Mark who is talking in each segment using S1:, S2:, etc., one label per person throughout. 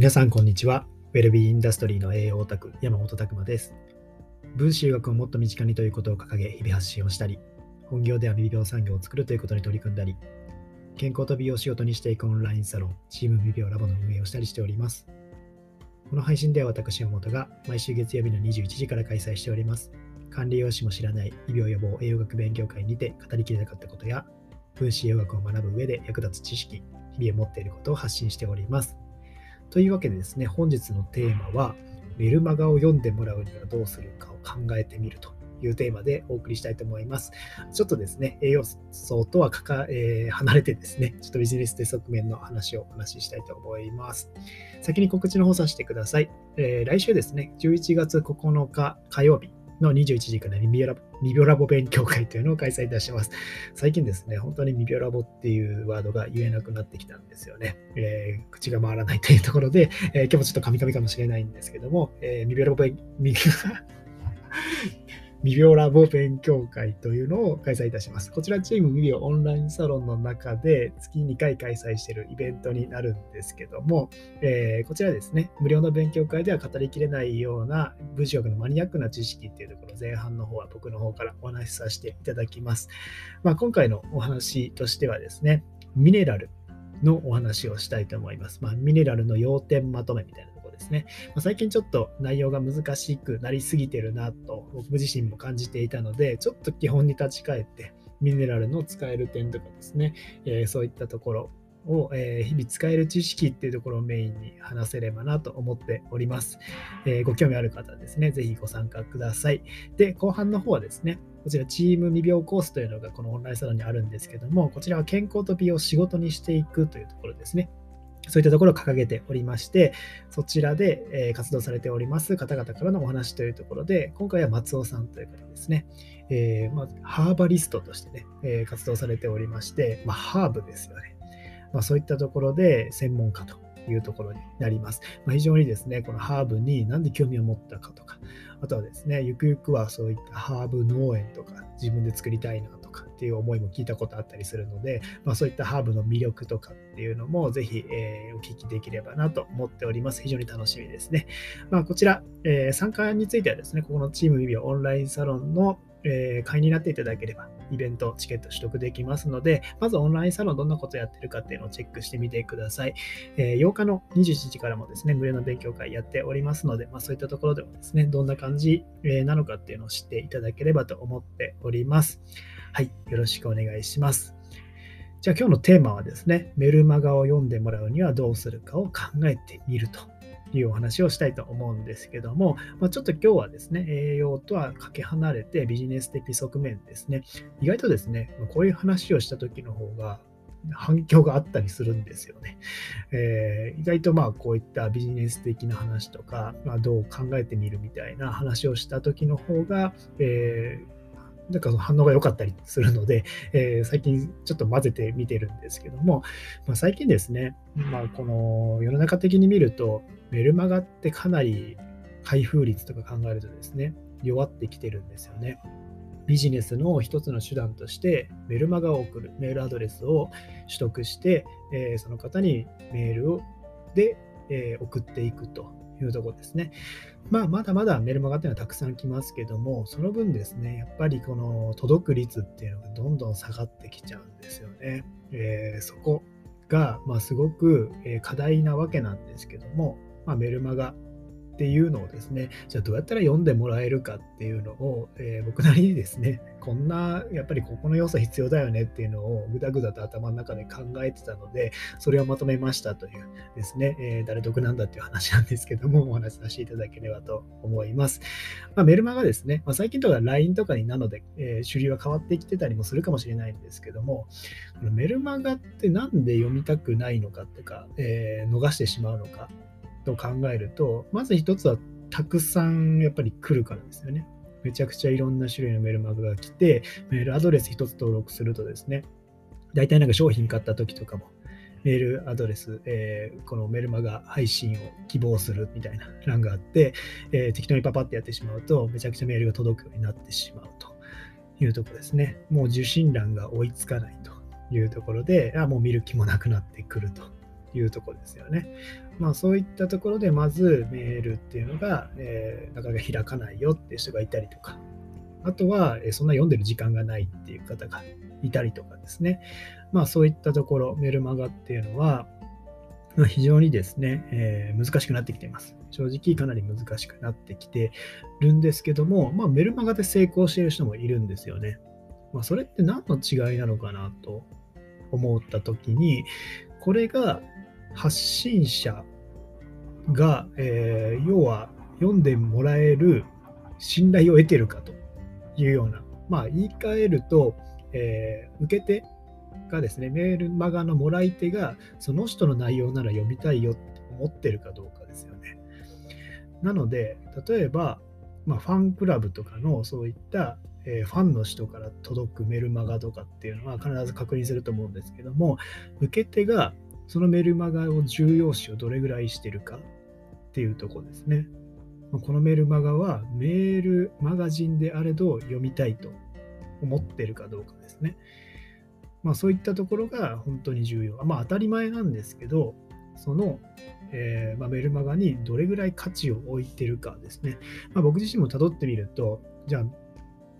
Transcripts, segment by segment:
S1: 皆さん、こんにちは。ウェルビーインダストリーの栄養オタク、山本拓馬です。分子医学をもっと身近にということを掲げ、日々発信をしたり、本業では未病産業を作るということに取り組んだり、健康と美容を仕事にしていくオンラインサロン、チーム未病ラボの運営をしたりしております。この配信では私、山本が毎週月曜日の21時から開催しております。管理栄養士も知らない医療予防栄養学勉強会にて語りきれなかったことや、分子栄養学を学ぶ上で役立つ知識、日々を持っていることを発信しております。というわけでですね、本日のテーマは、メルマガを読んでもらうにはどうするかを考えてみるというテーマでお送りしたいと思います。ちょっとですね、栄養素とはかか、えー、離れてですね、ちょっとビジネスで側面の話をお話ししたいと思います。先に告知の方させてください。えー、来週ですね、11月9日火曜日、の21時からミビラミビオラボ勉強会というのを開催いたします。最近ですね、本当にミビオラボっていうワードが言えなくなってきたんですよね。えー、口が回らないというところで、えー、今日もちょっとカミカミかもしれないんですけども、えー、ミビオラボ勉、ミビミビオラボ勉強会というのを開催いたします。こちらチームミビオオンラインサロンの中で月2回開催しているイベントになるんですけども、えー、こちらですね、無料の勉強会では語りきれないような文章学のマニアックな知識っていうところ、前半の方は僕の方からお話しさせていただきます。まあ、今回のお話としてはですね、ミネラルのお話をしたいと思います。まあ、ミネラルの要点まとめみたいなですね、ま、最近ちょっと内容が難しくなりすぎてるなと僕自身も感じていたので、ちょっと基本に立ち返って、ミネラルの使える点とかですね、え、そういったところを、え、日々使える知識っていうところをメインに話せればなと思っております。え、ご興味ある方はですね、ぜひご参加ください。で、後半の方はですね、こちらチーム未病コースというのがこのオンラインサロンにあるんですけども、こちらは健康と美容を仕事にしていくというところですね。そういったところを掲げておりまして、そちらで、え活動されております方々からのお話というところで、今回は松尾さんという方ですね、えー、ま、ハーバリストとしてね、え活動されておりまして、まあ、ハーブですよね。まあ、そういったところで専門家というところになります。まあ、非常にですね、このハーブに何で興味を持ったかとか、あとはですね、ゆくゆくはそういったハーブ農園とか自分で作りたいなとかっていう思いも聞いたことあったりするので、まあ、そういったハーブの魅力とかっていうのもぜひ、えー、お聞きできればなと思っております。非常に楽しみですね。まあ、こちら、えー、参加についてはですね、ここのチームビビオンラインサロンのえ、会員になっていただければ、イベント、チケット取得できますので、まずオンラインサロンどんなことやってるかっていうのをチェックしてみてください。えー、8日の27時からもですね、無料の勉強会やっておりますので、まあ、そういったところでもですね、どんな感じなのかっていうのを知っていただければと思っております。はい、よろしくお願いします。じゃあ今日のテーマはですね、メルマガを読んでもらうにはどうするかを考えてみるというお話をしたいと思うんですけども、まあ、ちょっと今日はですね、栄養とはかけ離れてビジネス的側面ですね、意外とですね、こういう話をした時の方が反響があったりするんですよね。えー、意外とまあこういったビジネス的な話とか、まあ、どう考えてみるみたいな話をした時の方が、えーなんか反応が良かったりするので、えー、最近ちょっと混ぜてみてるんですけども、まあ、最近ですね、まあ、この世の中的に見ると、メルマガってかなり開封率とか考えるとですね、弱ってきてるんですよね。ビジネスの一つの手段としてメルマガを送る、メールアドレスを取得して、えー、その方にメールをで、えー、送っていくというところですね。まあ、まだまだメルマガっていうのはたくさん来ますけども、その分ですね、やっぱりこの届く率っていうのがどんどん下がってきちゃうんですよね。えー、そこが、まあ、すごく課題なわけなんですけども、まあ、メルマガっていうのをですね、じゃあどうやったら読んでもらえるかっていうのを、えー、僕なりにですね、こんな、やっぱりここの要素必要だよねっていうのをぐだぐだと頭の中で考えてたので、それをまとめましたというですね、えー、誰得なんだっていう話なんですけども、お話しさせていただければと思います。まあ、メルマガですね、まあ、最近とか LINE とかになので、えー、主流は変わってきてたりもするかもしれないんですけども、メルマガってなんで読みたくないのかっていうか、えー、逃してしまうのかと考えると、まず一つはたくさんやっぱり来るからですよね。めちゃくちゃいろんな種類のメルマガが来て、メールアドレス一つ登録するとですね、大体なんか商品買った時とかも、メールアドレス、えー、このメルマガ配信を希望するみたいな欄があって、えー、適当にパパってやってしまうと、めちゃくちゃメールが届くようになってしまうというところですね。もう受信欄が追いつかないというところで、あもう見る気もなくなってくるというとこですよね。まあそういったところでまずメールっていうのが、えー、なかなか開かないよっていう人がいたりとか、あとは、えそんな読んでる時間がないっていう方がいたりとかですね。まあそういったところ、メルマガっていうのは、非常にですね、えー、難しくなってきています。正直かなり難しくなってきてるんですけども、まあ、メルマガで成功している人もいるんですよね。まあ、それって何の違いなのかなと思った時に、これが発信者が、えー、要は読んでもらえる信頼を得てるかというような、まあ、言い換えると、えー、受け手がですね、メールマガのもらい手が、その人の内容なら読みたいよって思ってるかどうかですよね。なので、例えば、まあ、ファンクラブとかのそういった、え、ファンの人から届くメルマガとかっていうのは必ず確認すると思うんですけども、受け手がそのメルマガを重要視をどれぐらいしてるかっていうとこですね。このメルマガはメールマガジンであれど読みたいと思ってるかどうかですね。まあそういったところが本当に重要。まあ当たり前なんですけど、その、えー、まあ、メルマガにどれぐらい価値を置いてるかですね。まあ、僕自身も辿ってみると、じゃあ、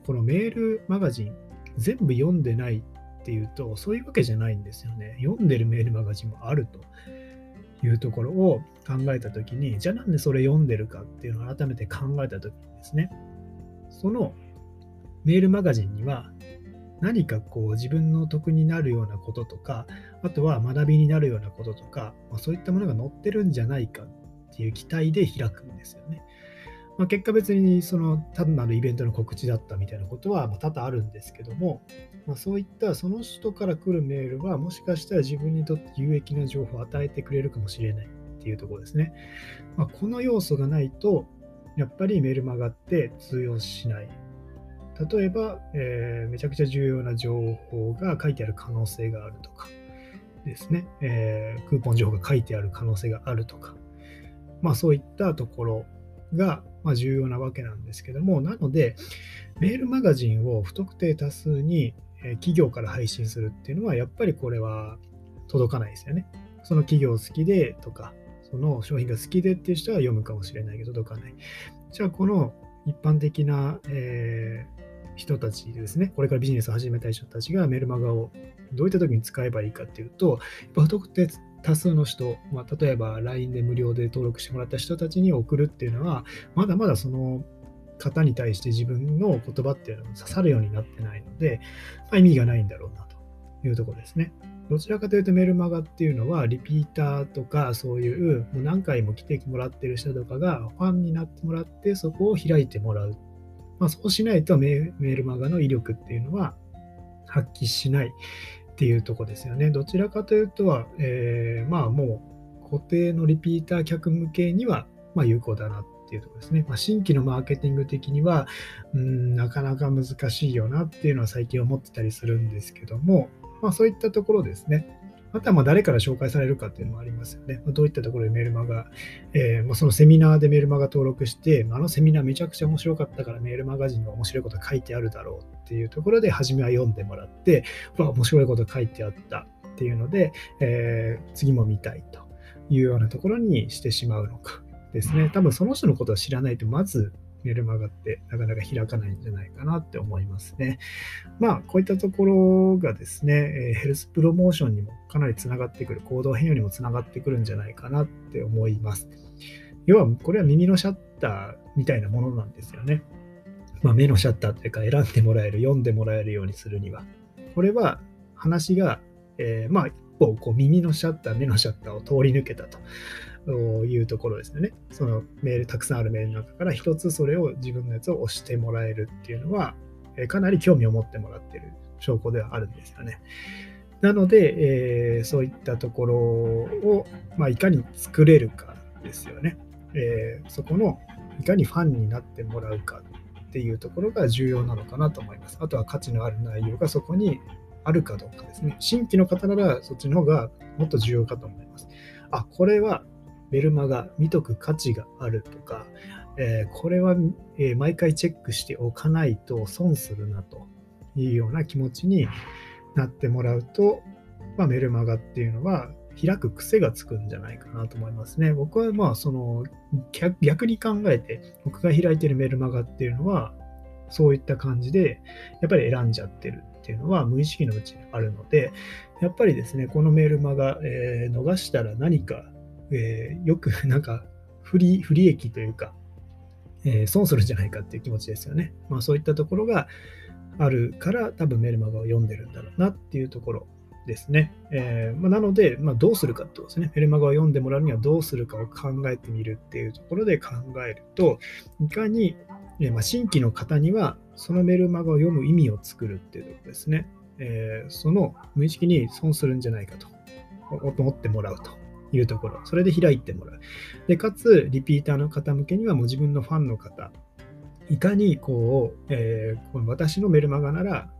S1: このメールマガジン全部読んでないっていうと、そういうわけじゃないんですよね。読んでるメールマガジンもあるというところを考えたときに、じゃあなんでそれ読んでるかっていうのを改めて考えたときにですね、そのメールマガジンには何かこう自分の得になるようなこととか、あとは学びになるようなこととか、まあ、そういったものが載ってるんじゃないかっていう期待で開くんですよね。まあ、結果別にその単なるイベントの告知だったみたいなことは多々あるんですけども、まあ、そういったその人から来るメールはもしかしたら自分にとって有益な情報を与えてくれるかもしれないっていうところですね。まあ、この要素がないとやっぱりメールマガって通用しない。例えば、えー、めちゃくちゃ重要な情報が書いてある可能性があるとかですね、えー、クーポン情報が書いてある可能性があるとか、まあそういったところが、まあ、重要なわけなんですけども、なので、メールマガジンを不特定多数に企業から配信するっていうのは、やっぱりこれは届かないですよね。その企業好きでとか、その商品が好きでっていう人は読むかもしれないけど、届かない。じゃあ、この一般的な、えー、人たちですね、これからビジネスを始めたい人たちがメルマガをどういった時に使えばいいかっていうと、不特定多数の人、まあ、例えば LINE で無料で登録してもらった人たちに送るっていうのは、まだまだその方に対して自分の言葉っていうのが刺さるようになってないので、まあ、意味がないんだろうなというところですね。どちらかというとメルマガっていうのはリピーターとかそういうもう何回も来てもらってる人とかがファンになってもらってそこを開いてもらうまあ、そうしないとメールマガの威力っていうのは発揮しないっていうとこですよね。どちらかというとは、えー、まあもう固定のリピーター客向けにはま有効だなっていうとこですね。まあ、新規のマーケティング的にはうんなかなか難しいよなっていうのは最近思ってたりするんですけども、まあ、そういったところですね。あとはま誰から紹介されるかっていうのもありますよね。どういったところでメルマガ、えー、まそのセミナーでメルマガ登録して、あのセミナーめちゃくちゃ面白かったからメールマガジンに面白いこと書いてあるだろうっていうところで、初めは読んでもらって、面白いこと書いてあったっていうので、えー、次も見たいというようなところにしてしまうのかですね。多分その人のことを知らないと、まずメルマガってなかなか開かないんじゃないかなって思いますね。まあ、こういったところがですね、ヘルスプロモーションにもかなりつながってくる、行動変容にもつながってくるんじゃないかなって思います。要は、これは耳のシャッターみたいなものなんですよね。まあ、目のシャッターというか、選んでもらえる、読んでもらえるようにするには。これは話が、えー、まあ、一歩こう耳のシャッター、目のシャッターを通り抜けたと。いうところですよね。そのメール、たくさんあるメールの中から一つそれを自分のやつを押してもらえるっていうのは、かなり興味を持ってもらってる証拠ではあるんですよね。なので、えー、そういったところを、まあ、いかに作れるかですよね。えー、そこのいかにファンになってもらうかっていうところが重要なのかなと思います。あとは価値のある内容がそこにあるかどうかですね。新規の方ならそっちの方がもっと重要かと思います。あ、これはメルマガ見とく価値があるとか、えー、これは、え、毎回チェックしておかないと損するなというような気持ちになってもらうと、まあ、メルマガっていうのは開く癖がつくんじゃないかなと思いますね。僕はまあその逆に考えて僕が開いてるメルマガっていうのはそういった感じでやっぱり選んじゃってるっていうのは無意識のうちにあるのでやっぱりですねこのメルマガ、えー、逃したら何か、えー、よくなんか不利不利益というか、えー、損するんじゃないかっていう気持ちですよね。まあそういったところがあるから多分メルマガを読んでるんだろうなっていうところですね。えー、まあ、なので、まあ、どうするかってことですね。メルマガを読んでもらうにはどうするかを考えてみるっていうところで考えると、いかに、え、まあ、新規の方にはそのメルマガを読む意味を作るっていうところですね。え、その無意識に損するんじゃないかと思ってもらうというところ。それで開いてもらう。で、かつ、リピーターの方向けにはもう自分のファンの方、いかにこう、えー、この私のメルマガなら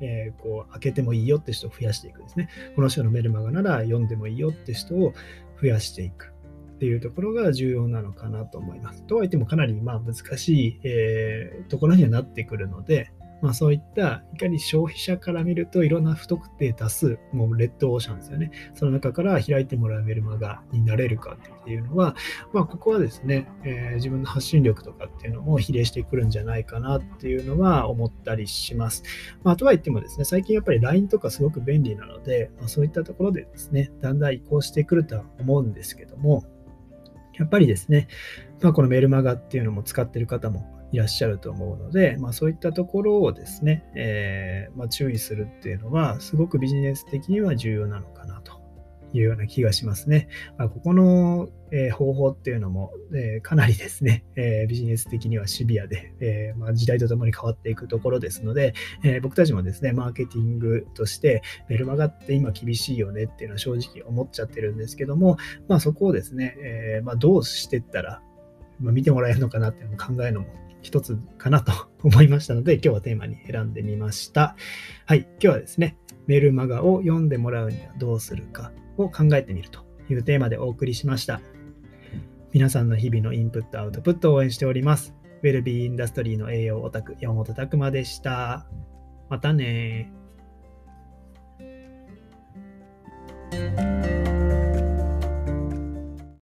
S1: えー、こう開けてもいいよって人を増やしていくんですね。この人のメルマガなら読んでもいいよって人を増やしていくっていうところが重要なのかなと思います。とはいってもかなりまあ難しい、えー、ところにはなってくるので、まあ、そういったいかに消費者から見るといろんな不特定多数、もうレッドオーシャンですよね。その中から開いてもらうメルマガになれるかっていうのは、まあ、ここはですね、えー、自分の発信力とかっていうのも比例してくるんじゃないかなっていうのは思ったりします。まあ、とはいってもですね、最近やっぱり LINE とかすごく便利なので、まあ、そういったところでですね、だんだん移行してくるとは思うんですけども、やっぱりですね、まあ、このメルマガっていうのも使ってる方もいらっしゃると思うので、まあ、そういったところをですね、えー、まあ、注意するっていうのは、すごくビジネス的には重要なのかなというような気がしますね。まあ、ここの、えー、方法っていうのも、えー、かなりですね、えビジネス的にはシビアで、えまあ時代とともに変わっていくところですので、え僕たちもですね、マーケティングとしてメルマガって今厳しいよねっていうのは正直思っちゃってるんですけども、まあ、そこをですね、えまどうしていったらま見てもらえるのかなっていうのを考えるのも一つかなと思いましたので、今日はテーマに選んでみました。はい、今日はですね、メルマガを読んでもらうにはどうするかを考えてみるというテーマでお送りしました。皆さんの日々のインプット、アウトプットを応援しております。ウェルビーインダストリーの栄養オタク、山本拓馬でした。またね